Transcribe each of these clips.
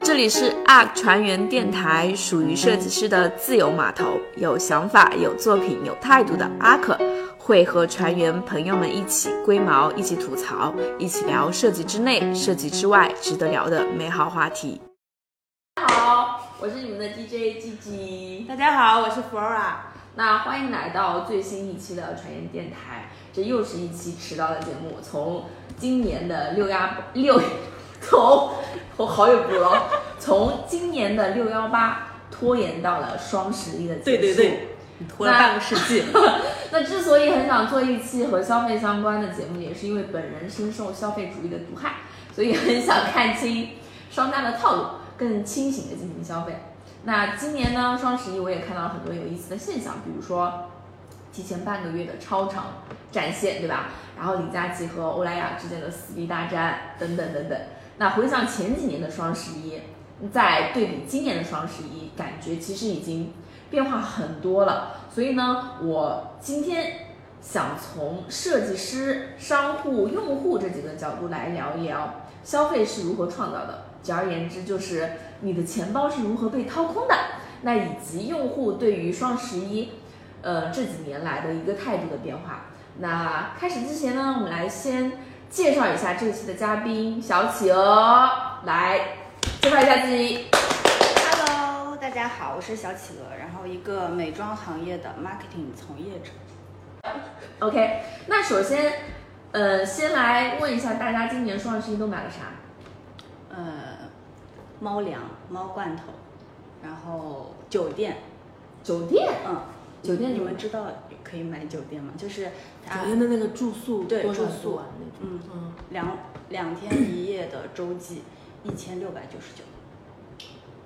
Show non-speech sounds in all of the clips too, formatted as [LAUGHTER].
这里是 ARK 船员电台，属于设计师的自由码头，有想法、有作品、有态度的阿克会和船员朋友们一起龟毛，一起吐槽，一起聊设计之内、设计之外值得聊的美好话题。大家好，我是你们的 DJ 季季。大家好，我是 Flora。那欢迎来到最新一期的船员电台，这又是一期迟到的节目。从今年的六幺六，从我好久不了，从今年的六幺八拖延到了双十一的结束。对对对，你拖了半个世纪。[LAUGHS] 那之所以很想做一期和消费相关的节目，也是因为本人深受消费主义的毒害，所以很想看清商家的套路，更清醒的进行消费。那今年呢，双十一我也看到了很多有意思的现象，比如说提前半个月的超长战线，对吧？然后李佳琦和欧莱雅之间的撕逼大战，等等等等。那回想前几年的双十一，再对比今年的双十一，感觉其实已经变化很多了。所以呢，我今天想从设计师、商户、用户这几个角度来聊一聊消费是如何创造的。简而言之，就是你的钱包是如何被掏空的，那以及用户对于双十一，呃这几年来的一个态度的变化。那开始之前呢，我们来先介绍一下这期的嘉宾小企鹅，来介绍一下自己。Hello，大家好，我是小企鹅，然后一个美妆行业的 marketing 从业者。OK，那首先，呃，先来问一下大家，今年双十一都买了啥？呃，猫粮、猫罐头，然后酒店，酒店，嗯，酒店你们知道可以买酒店吗？就是它酒店的那个住宿对住宿啊那种？嗯嗯，两两天一夜的周记，一千六百九十九，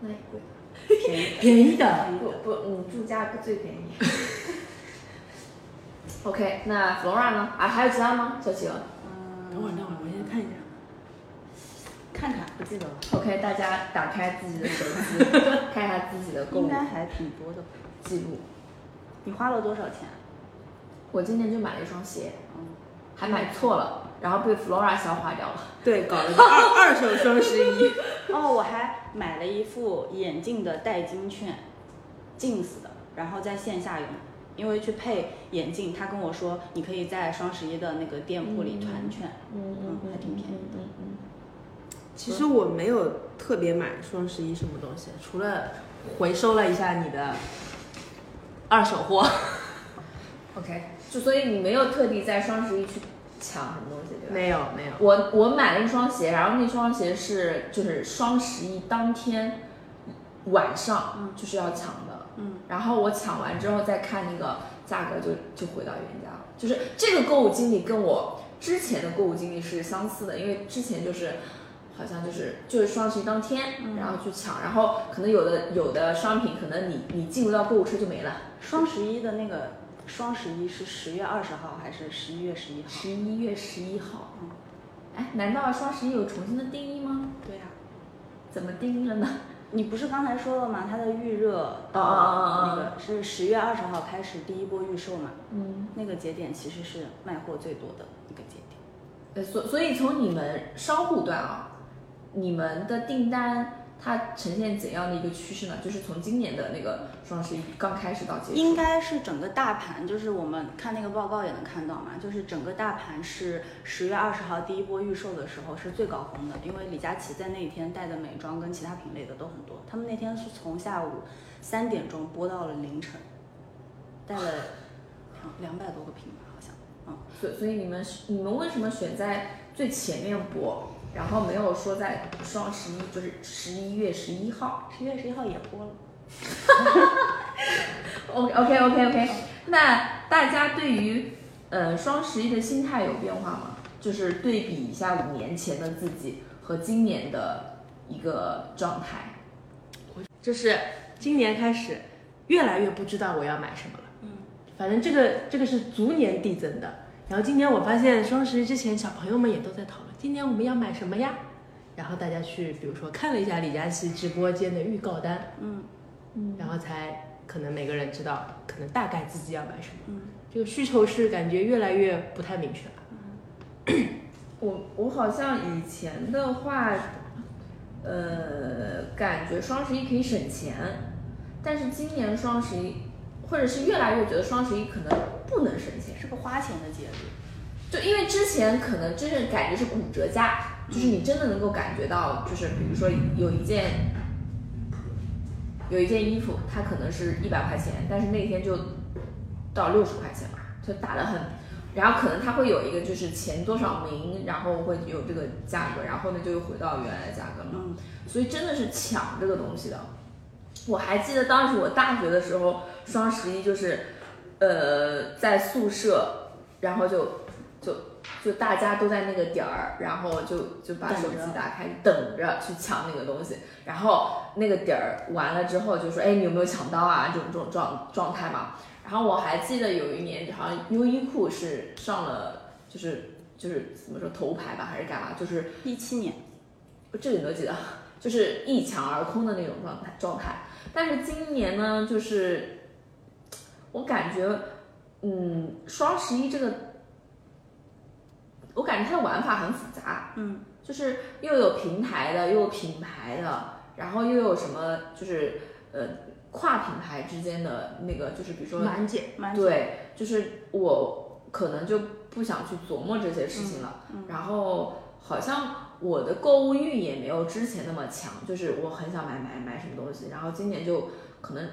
那也贵。便宜便宜的。不不，嗯，住家最便宜。OK，那 Flora 呢？啊，还有其他吗？小企鹅嗯，等会儿等会儿，我先看一下。看看，不记得了，？OK，大家打开自己的手机，[LAUGHS] 看一下自己的购物应该还挺多的。记录。你花了多少钱？我今年就买了一双鞋，嗯，还买错了，然后被 Flora 消化掉了。对，搞了个二 [LAUGHS] 二手双十一。[LAUGHS] 哦，我还买了一副眼镜的代金券，Jeans 的，然后在线下用，因为去配眼镜，他跟我说你可以在双十一的那个店铺里团券，嗯嗯还挺便宜的嗯嗯其实我没有特别买双十一什么东西，除了回收了一下你的二手货。嗯。OK，就所以你没有特地在双十一去抢什么东西，对吧？没有没有。我我买了一双鞋，然后那双鞋是就是双十一当天晚上就是要抢的，嗯，然后我抢完之后再看那个价格就就回到原价了，就是这个购物经历跟我之前的购物经历是相似的，因为之前就是。好像就是就是双十一当天，嗯然后去抢，然后可能有的有的商品可能你你进入到购物车就没了。双十一的那个双十一是十月二十号还是十一月十一号？十一月十一号，嗯，哎，难道双十一有重新的定义吗？对呀、怎么定义了呢？你不是刚才说了吗？它的预热，哦哦哦哦那个是十月二十号开始第一波预售嘛？嗯，那个节点其实是卖货最多的一个节点。呃，所所以从你们商户端啊，你们的订单它呈现怎样的一个趋势呢？就是从今年的那个双十一刚开始到结束，应该是整个大盘，就是我们看那个报告也能看到嘛，就是整个大盘是十月二十号第一波预售的时候是最高峰的，因为李佳琦在那一天带的美妆跟其他品类的都很多，他们那天是从下午三点钟播到了凌晨，带了两百多个品吧，好像，嗯，所所以你们你们为什么选在最前面播，然后没有说在双十一，就是十一月十一号十一月十一号也播了。[LAUGHS] OK OK OK OK，那大家对于呃双十一的心态有变化吗？就是对比一下五年前的自己和今年的一个状态。就是今年开始，越来越不知道我要买什么了。嗯，反正这个这个是逐年递增的。然后今年我发现双十一之前，小朋友们也都在讨论，今年我们要买什么呀？然后大家去，比如说看了一下李佳琦直播间的预告单，嗯嗯然后才可能每个人知道，可能大概自己要买什么。嗯这个需求是感觉越来越不太明确了。[COUGHS] 我我好像以前的话，呃，感觉双十一可以省钱，但是今年双十一，或者是越来越觉得双十一可能不能省钱，是个花钱的节日。就因为之前可能真正感觉是骨折价，就是你真的能够感觉到，就是比如说有一件有一件衣服，它可能是一百块钱，但是那天就到六十块钱嘛，就打得很，然后可能它会有一个就是前多少名，然后会有这个价格，然后呢就又回到原来的价格了，嗯，所以真的是抢这个东西的。我还记得当时我大学的时候，双十一就是，呃，在宿舍，然后就就就大家都在那个点儿，然后就就把手机打开，等着去抢那个东西，然后那个点儿完了之后就说，哎，你有没有抢到啊？这种这种状状态嘛。然后我还记得有一年，好像优衣库是上了，就是就是怎么说头牌吧，还是干嘛？就是一七年，这个你都记得，[LAUGHS] 就是一抢而空的那种状态状态。但是今年呢，就是我感觉，嗯，双十一这个，我感觉它的玩法很复杂，嗯，就是又有平台的，又有品牌的，然后又有什么，就是呃跨品牌之间的那个，就是比如说满减，蛮对，就是我可能就不想去琢磨这些事情了。嗯然后好像我的购物欲也没有之前那么强，就是我很想买买买什么东西，然后今年就可能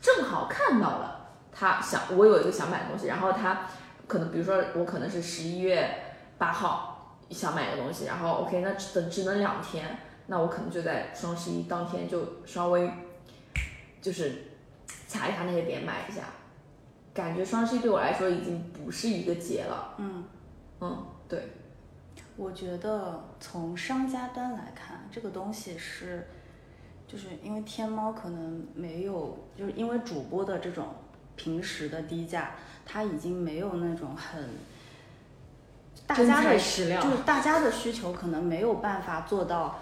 正好看到了他想我有一个想买的东西，然后他可能比如说我可能是十一月八号想买个东西，然后 OK 那只等只能两天，那我可能就在双十一当天就稍微就是卡一下那些点买一下。感觉双十一对我来说已经不是一个节了。嗯，嗯，对，我觉得从商家端来看，这个东西是，就是因为天猫可能没有，就是因为主播的这种平时的低价，它已经没有那种很。大家的就是大家的需求可能没有办法做到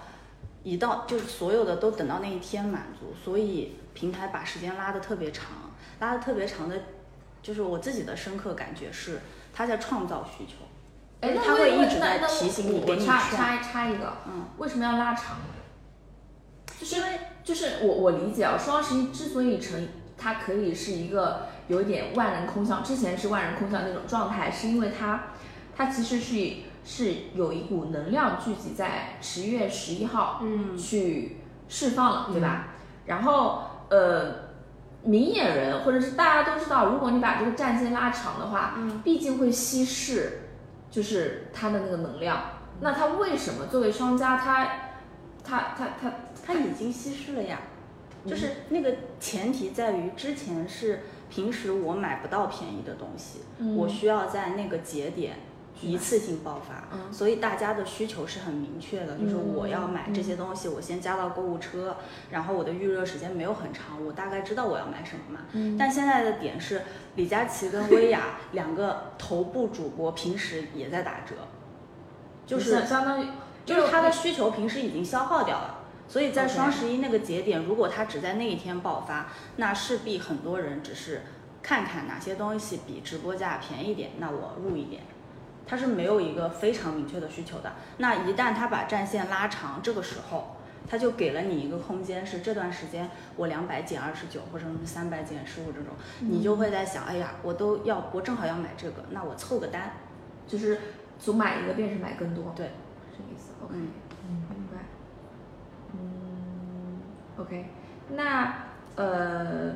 一到就是所有的都等到那一天满足，所以平台把时间拉得特别长，拉得特别长的，就是我自己的深刻感觉是他在创造需求。哎，那他会一直在提醒你我给你插插插一个，嗯，为什么要拉长？就是因为就是我我理解啊，双十一之所以成，它可以是一个有一点万人空巷，之前是万人空巷那种状态，是因为它它其实是是有一股能量聚集在十一月十一号，嗯去释放了，对吧？然后呃，明眼人或者是大家都知道，如果你把这个战线拉长的话，嗯，毕竟会稀释，就是它的那个能量。那它为什么作为商家，它，它，它，它它已经稀释了呀。就是那个前提在于，之前是平时我买不到便宜的东西，嗯我需要在那个节点一次性爆发，嗯所以大家的需求是很明确的，就是嗯我要买这些东西，我先加到购物车，然后我的预热时间没有很长，我大概知道我要买什么嘛。嗯但现在的点是，李佳琦跟薇娅两个头部主播平时也在打折，就是相相当于就是他的需求平时已经消耗掉了，所以在双十一那个节点，如果他只在那一天爆发，那势必很多人只是看看哪些东西比直播价便宜点，那我入一点。他是没有一个非常明确的需求的。那一旦他把战线拉长，这个时候他就给了你一个空间，是这段时间我两百减二十九，或者是三百减十五这种，你就会在想，哎呀，我都要，我正好要买这个，那我凑个单。就是总买一个便是买更多，对，是这个意思。OK，嗯明白。嗯，OK，那呃，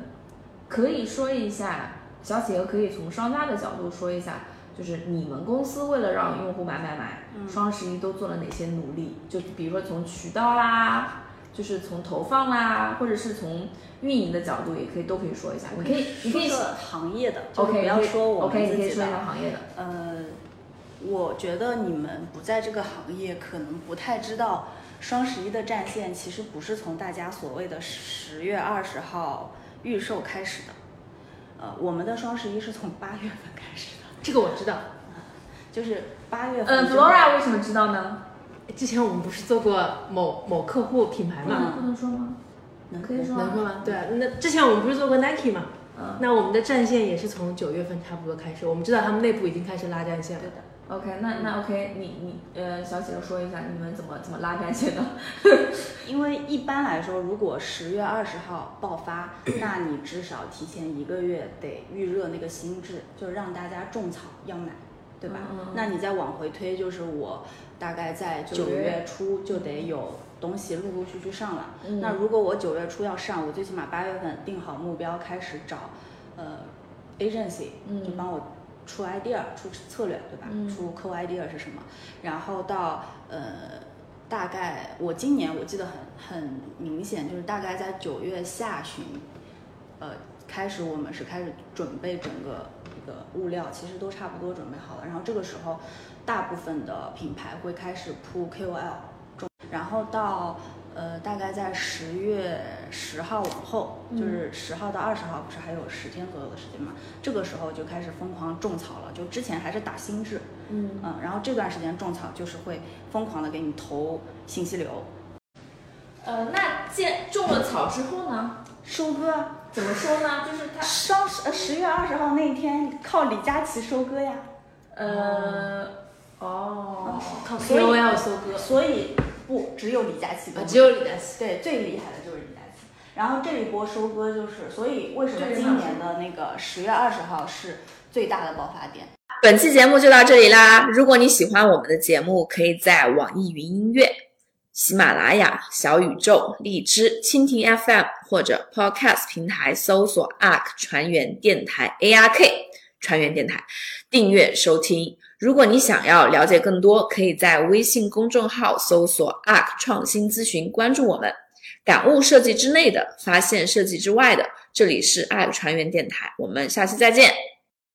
可以说一下，小企鹅可以从商家的角度说一下，就是你们公司为了让用户买买买，嗯双十一都做了哪些努力？就比如说从渠道啦，就是从投放啦，或者是从运营的角度，也可以都可以说一下。你可以，你可以行业的，就是 OK，不要说我 OK，们自己你可以说一下的。行业的。呃，我觉得你们不在这个行业，可能不太知道双十一的战线其实不是从大家所谓的十月二十号预售开始的。呃，我们的双十一是从八月份开始的，这个我知道。就是八月份嗯。，Flora 为什么知道呢？之前我们不是做过某某客户品牌吗？不能说吗？能可以说能说吗？对啊，那之前我们不是做过 Nike 嘛？嗯那我们的战线也是从九月份差不多开始，我们知道他们内部已经开始拉战线了对。的，OK，那那 OK，你你呃，小姐说一下你们怎么怎么拉战线的？因为一般来说，如果十月二十号爆发，那你至少提前一个月得预热那个心智，就让大家种草要买，对吧？嗯那你再往回推，就是我大概在九九月月初就得有东西陆陆续续上了。嗯那如果我九月初要上，我最起码八月份定好目标，开始找呃 agency，嗯就帮我出 idea、出策略，对吧？嗯出 co idea 是什么？然后到呃大概我今年我记得很很明显，就是大概在九月下旬，呃开始我们是开始准备整个一个物料，其实都差不多准备好了。然后这个时候，大部分的品牌会开始铺 KOL，中然后到呃大概在十月十号往后，就是十号到二十号，不是还有十天左右的时间嘛？这个时候就开始疯狂种草了，就之前还是打心智，嗯嗯，然后这段时间种草就是会疯狂的给你投信息流，呃，那建种了草之后呢？收割啊。怎么说呢？就是他双十呃十月二十号那一天靠李佳琦收割呀，呃哦，靠所以 KOL 收割，所以不只有李佳琦只有李佳琦。对最厉害的就是李佳琦。然后这一波收割就是，所以为什么今年的那个十月二十号是最大的爆发点？本期节目就到这里啦！如果你喜欢我们的节目，可以在网易云音乐、喜马拉雅、小宇宙、荔枝、蜻蜓 FM 或者 Podcast 平台搜索 ARK 船员电台 ARK 船员电台订阅收听。如果你想要了解更多，可以在微信公众号搜索 ARK 创新咨询，关注我们。感悟设计之内的，发现设计之外的。这里是 ARK 船员电台，我们下期再见。